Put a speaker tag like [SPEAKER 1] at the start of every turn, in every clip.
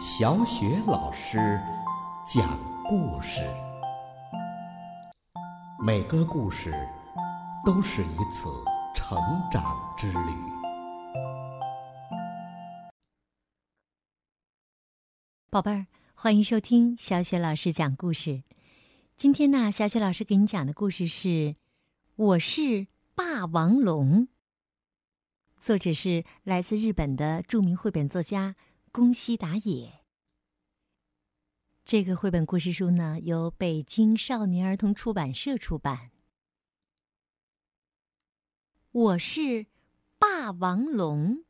[SPEAKER 1] 小雪老师讲故事，每个故事都是一次成长之旅。
[SPEAKER 2] 宝贝儿，欢迎收听小雪老师讲故事。今天呢，小雪老师给你讲的故事是《我是霸王龙》，作者是来自日本的著名绘本作家宫西达也。这个绘本故事书呢，由北京少年儿童出版社出版。我是霸王龙。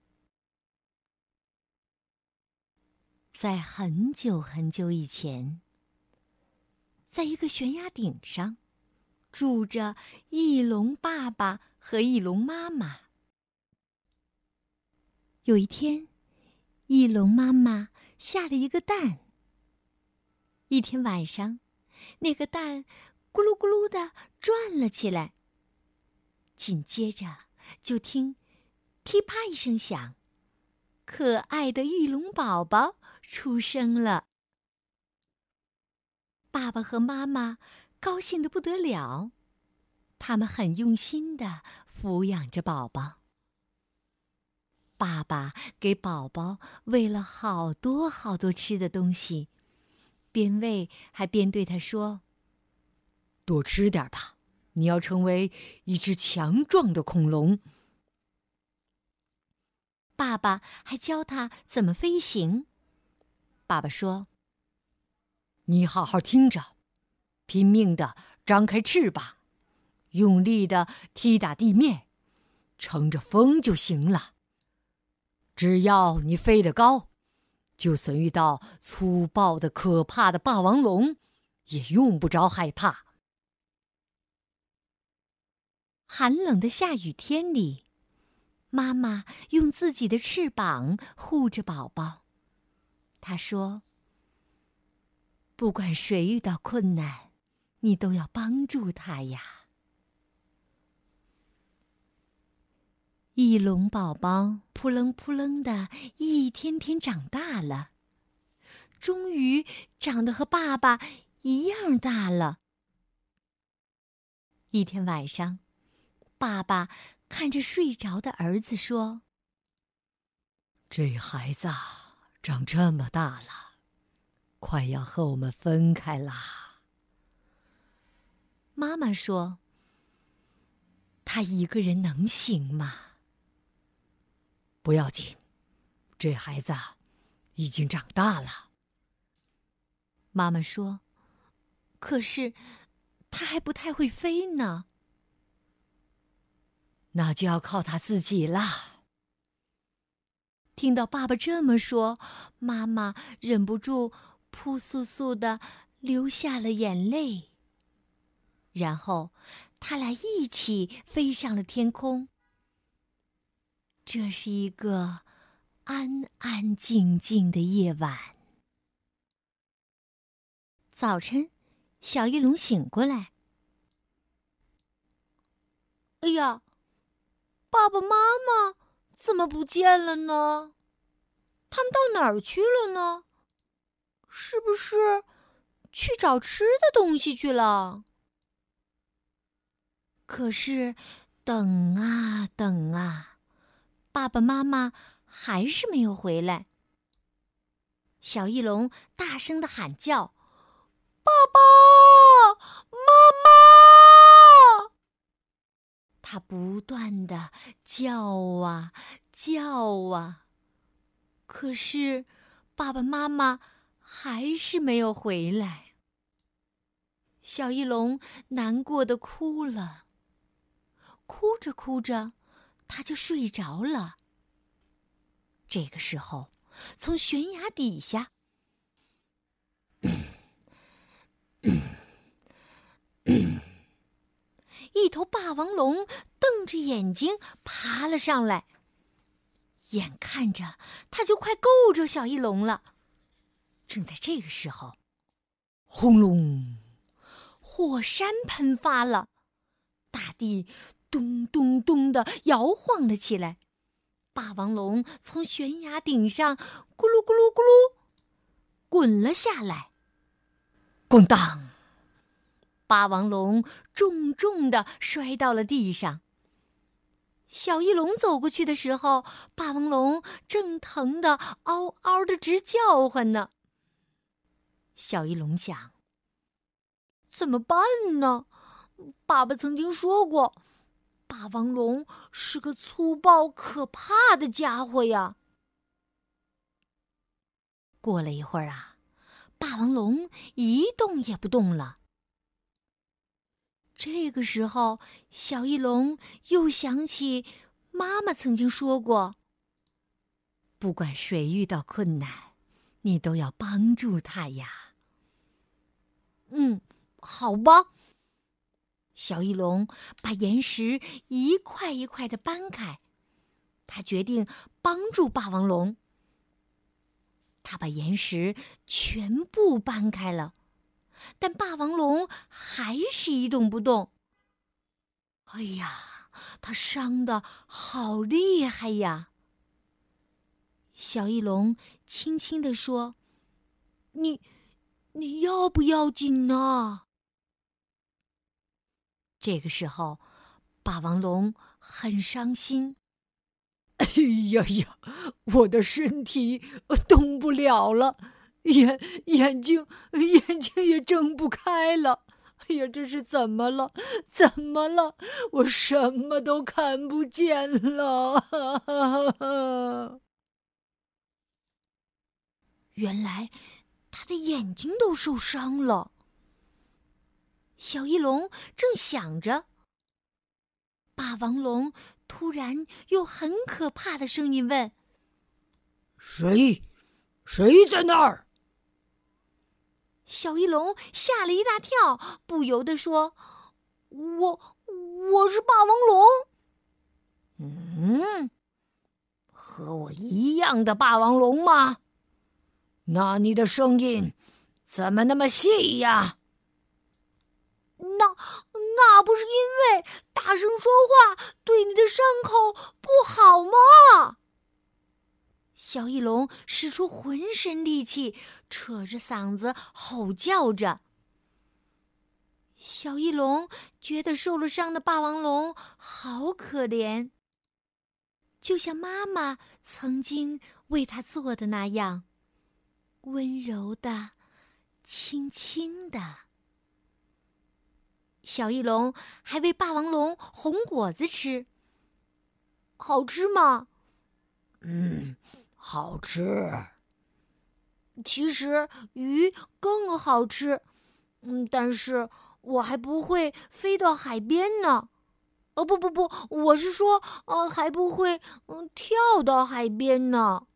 [SPEAKER 2] 在很久很久以前，在一个悬崖顶上，住着翼龙爸爸和翼龙妈妈。有一天，翼龙妈妈下了一个蛋。一天晚上，那个蛋咕噜咕噜的转了起来。紧接着，就听噼啪一声响，可爱的翼龙宝宝。出生了，爸爸和妈妈高兴的不得了，他们很用心的抚养着宝宝。爸爸给宝宝喂了好多好多吃的东西，边喂还边对他说：“
[SPEAKER 3] 多吃点吧，你要成为一只强壮的恐龙。”
[SPEAKER 2] 爸爸还教他怎么飞行。爸爸说：“
[SPEAKER 3] 你好好听着，拼命的张开翅膀，用力的踢打地面，乘着风就行了。只要你飞得高，就算遇到粗暴的、可怕的霸王龙，也用不着害怕。”
[SPEAKER 2] 寒冷的下雨天里，妈妈用自己的翅膀护着宝宝。她说：“不管谁遇到困难，你都要帮助他呀。”翼龙宝宝扑棱扑棱的一天天长大了，终于长得和爸爸一样大了。一天晚上，爸爸看着睡着的儿子说：“
[SPEAKER 3] 这孩子。”长这么大了，快要和我们分开啦。
[SPEAKER 2] 妈妈说：“他一个人能行吗？”
[SPEAKER 3] 不要紧，这孩子已经长大了。
[SPEAKER 2] 妈妈说：“可是他还不太会飞呢。”
[SPEAKER 3] 那就要靠他自己啦。
[SPEAKER 2] 听到爸爸这么说，妈妈忍不住扑簌簌的流下了眼泪。然后，他俩一起飞上了天空。这是一个安安静静的夜晚。早晨，小翼龙醒过来。哎呀，爸爸妈妈！怎么不见了呢？他们到哪儿去了呢？是不是去找吃的东西去了？可是，等啊等啊，爸爸妈妈还是没有回来。小翼龙大声的喊叫：“爸爸妈妈！”他不断的叫啊叫啊，可是爸爸妈妈还是没有回来。小翼龙难过的哭了，哭着哭着，他就睡着了。这个时候，从悬崖底下。一头霸王龙瞪着眼睛爬了上来，眼看着它就快够着小翼龙了。正在这个时候，
[SPEAKER 3] 轰隆，
[SPEAKER 2] 火山喷发了，大地咚咚咚的摇晃了起来。霸王龙从悬崖顶上咕噜咕噜咕噜滚了下来。
[SPEAKER 3] 咣当！
[SPEAKER 2] 霸王龙重重的摔到了地上。小翼龙走过去的时候，霸王龙正疼得嗷嗷的直叫唤呢。小翼龙想：怎么办呢？爸爸曾经说过，霸王龙是个粗暴可怕的家伙呀。过了一会儿啊，霸王龙一动也不动了。这个时候，小翼龙又想起妈妈曾经说过：“不管谁遇到困难，你都要帮助他呀。”嗯，好吧。小翼龙把岩石一块一块的搬开，他决定帮助霸王龙。他把岩石全部搬开了。但霸王龙还是一动不动。哎呀，他伤的好厉害呀！小翼龙轻轻地说：“你，你要不要紧呢？”这个时候，霸王龙很伤心。
[SPEAKER 3] 哎呀呀，我的身体动不了了。眼眼睛眼睛也睁不开了，哎呀，这是怎么了？怎么了？我什么都看不见了。
[SPEAKER 2] 原来他的眼睛都受伤了。小翼龙正想着，霸王龙突然用很可怕的声音问：“
[SPEAKER 3] 谁？谁在那儿？”
[SPEAKER 2] 小翼龙吓了一大跳，不由得说：“我我是霸王龙。”“
[SPEAKER 3] 嗯，和我一样的霸王龙吗？那你的声音怎么那么细呀？”“
[SPEAKER 2] 那那不是因为大声说话对你的伤口不好吗？”小翼龙使出浑身力气，扯着嗓子吼叫着。小翼龙觉得受了伤的霸王龙好可怜，就像妈妈曾经为他做的那样，温柔的、轻轻的。小翼龙还喂霸王龙红果子吃，好吃吗？
[SPEAKER 3] 嗯。好吃。
[SPEAKER 2] 其实鱼更好吃，嗯，但是我还不会飞到海边呢。哦，不不不，我是说，呃，还不会嗯跳到海边呢。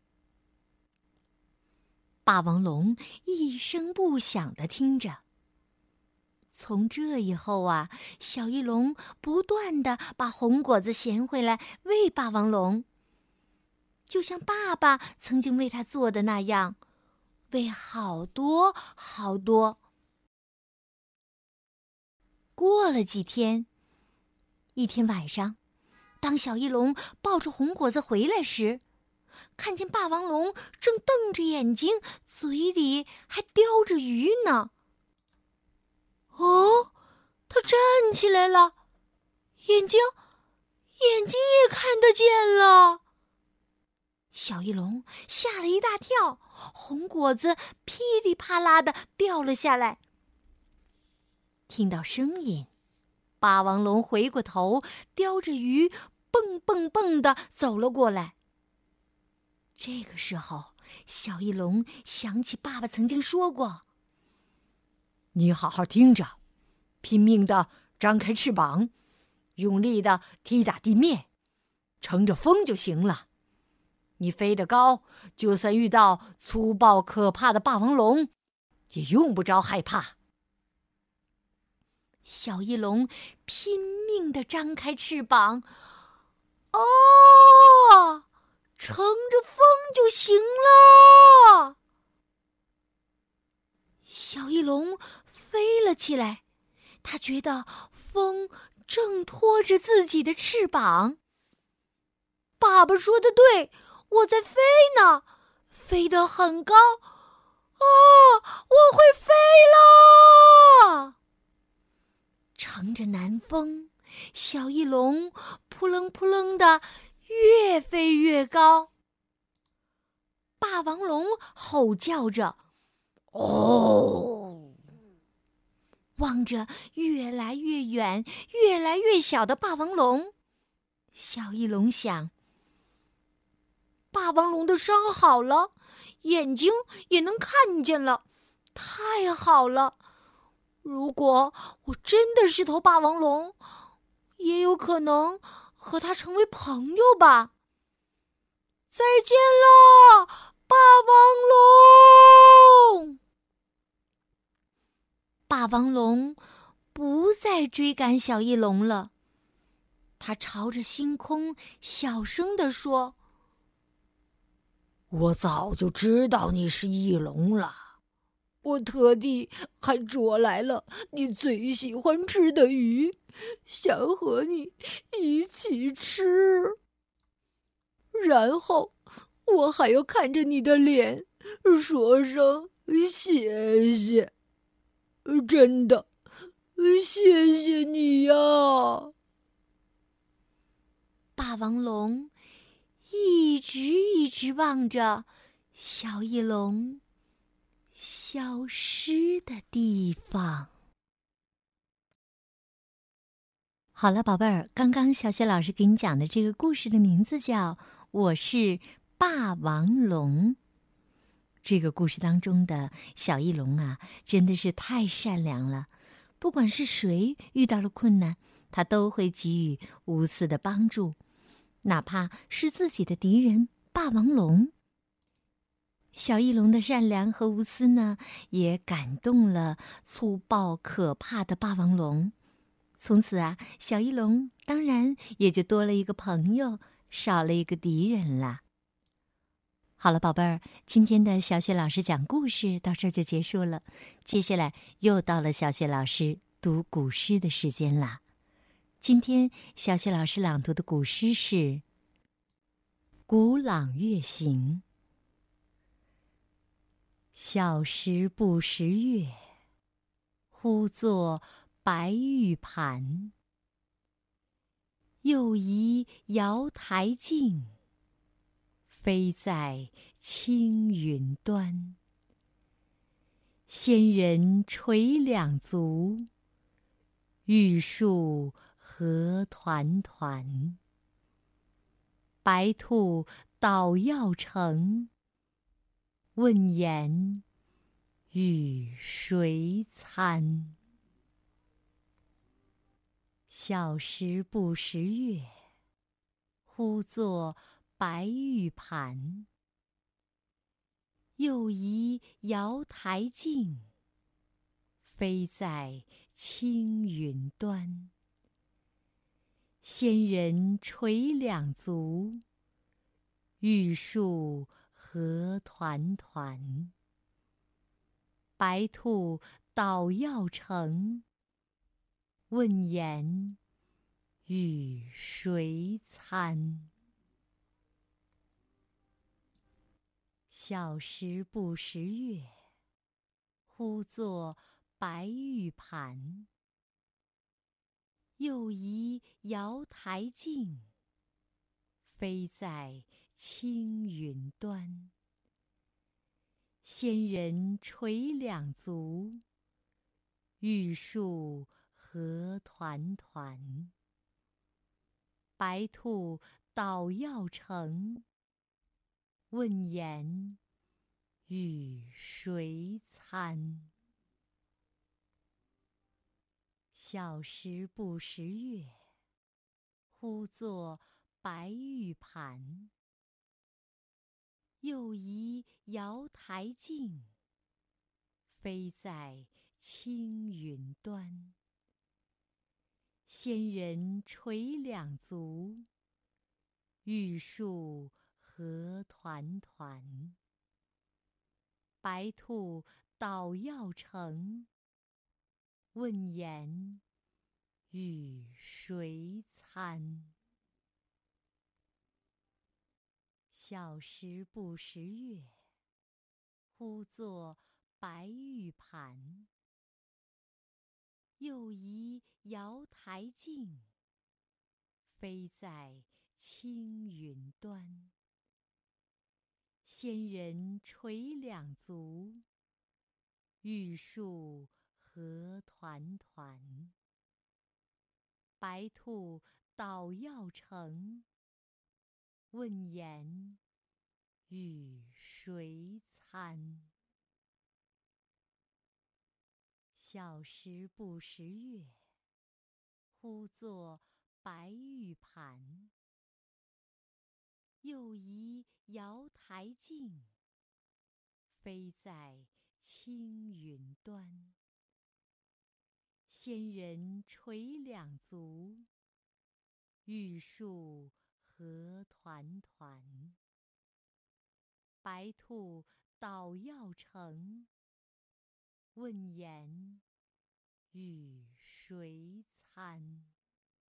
[SPEAKER 2] 霸王龙一声不响的听着。从这以后啊，小翼龙不断的把红果子衔回来喂霸王龙。就像爸爸曾经为他做的那样，喂好多好多。过了几天，一天晚上，当小翼龙抱着红果子回来时，看见霸王龙正瞪着眼睛，嘴里还叼着鱼呢。哦，他站起来了，眼睛，眼睛也看得见了。小翼龙吓了一大跳，红果子噼里啪啦的掉了下来。听到声音，霸王龙回过头，叼着鱼，蹦蹦蹦的走了过来。这个时候，小翼龙想起爸爸曾经说过：“
[SPEAKER 3] 你好好听着，拼命的张开翅膀，用力的踢打地面，乘着风就行了。”你飞得高，就算遇到粗暴可怕的霸王龙，也用不着害怕。
[SPEAKER 2] 小翼龙拼命的张开翅膀，哦，乘着风就行了。小翼龙飞了起来，他觉得风正拖着自己的翅膀。爸爸说的对。我在飞呢，飞得很高，啊，我会飞了！乘着南风，小翼龙扑棱扑棱的越飞越高。霸王龙吼叫着：“哦！”望着越来越远、越来越小的霸王龙，小翼龙想：霸王龙的伤好了，眼睛也能看见了，太好了！如果我真的是头霸王龙，也有可能和它成为朋友吧。再见了，霸王龙！霸王龙不再追赶小翼龙了，它朝着星空小声地说：“
[SPEAKER 3] 我早就知道你是翼龙了，我特地还捉来了你最喜欢吃的鱼，想和你一起吃。然后我还要看着你的脸，说声谢谢。”真的，谢谢你呀！
[SPEAKER 2] 霸王龙一直一直望着小翼龙消失的地方。好了，宝贝儿，刚刚小雪老师给你讲的这个故事的名字叫《我是霸王龙》。这个故事当中的小翼龙啊，真的是太善良了。不管是谁遇到了困难，他都会给予无私的帮助，哪怕是自己的敌人霸王龙。小翼龙的善良和无私呢，也感动了粗暴可怕的霸王龙。从此啊，小翼龙当然也就多了一个朋友，少了一个敌人了。好了，宝贝儿，今天的小雪老师讲故事到这就结束了。接下来又到了小雪老师读古诗的时间啦。今天小雪老师朗读的古诗是《古朗月行》。小时不识月，呼作白玉盘。又疑瑶台镜。飞在青云端，仙人垂两足，玉树何团团。白兔捣药成，问言与谁餐？小时不识月，呼作。白玉盘，又疑瑶台镜。飞在青云端，仙人垂两足，玉树何团团。白兔捣药成，问言与谁餐？小时不识月，呼作白玉盘。又疑瑶台镜，飞在青云端。仙人垂两足，玉树何团团。白兔捣药成。问言与谁餐？小时不识月，呼作白玉盘。又疑瑶台镜，飞在青云端。仙人垂两足，玉树。何团团？白兔捣药成，问言与谁餐？小时不识月，呼作白玉盘。又疑瑶台镜，飞在青云端。仙人垂两足，玉树何团团。白兔捣药成，问言与谁餐？小时不识月，呼作白玉盘。又疑瑶台镜，飞在青云端。仙人垂两足，玉树何团团。白兔捣药成，问言与谁餐？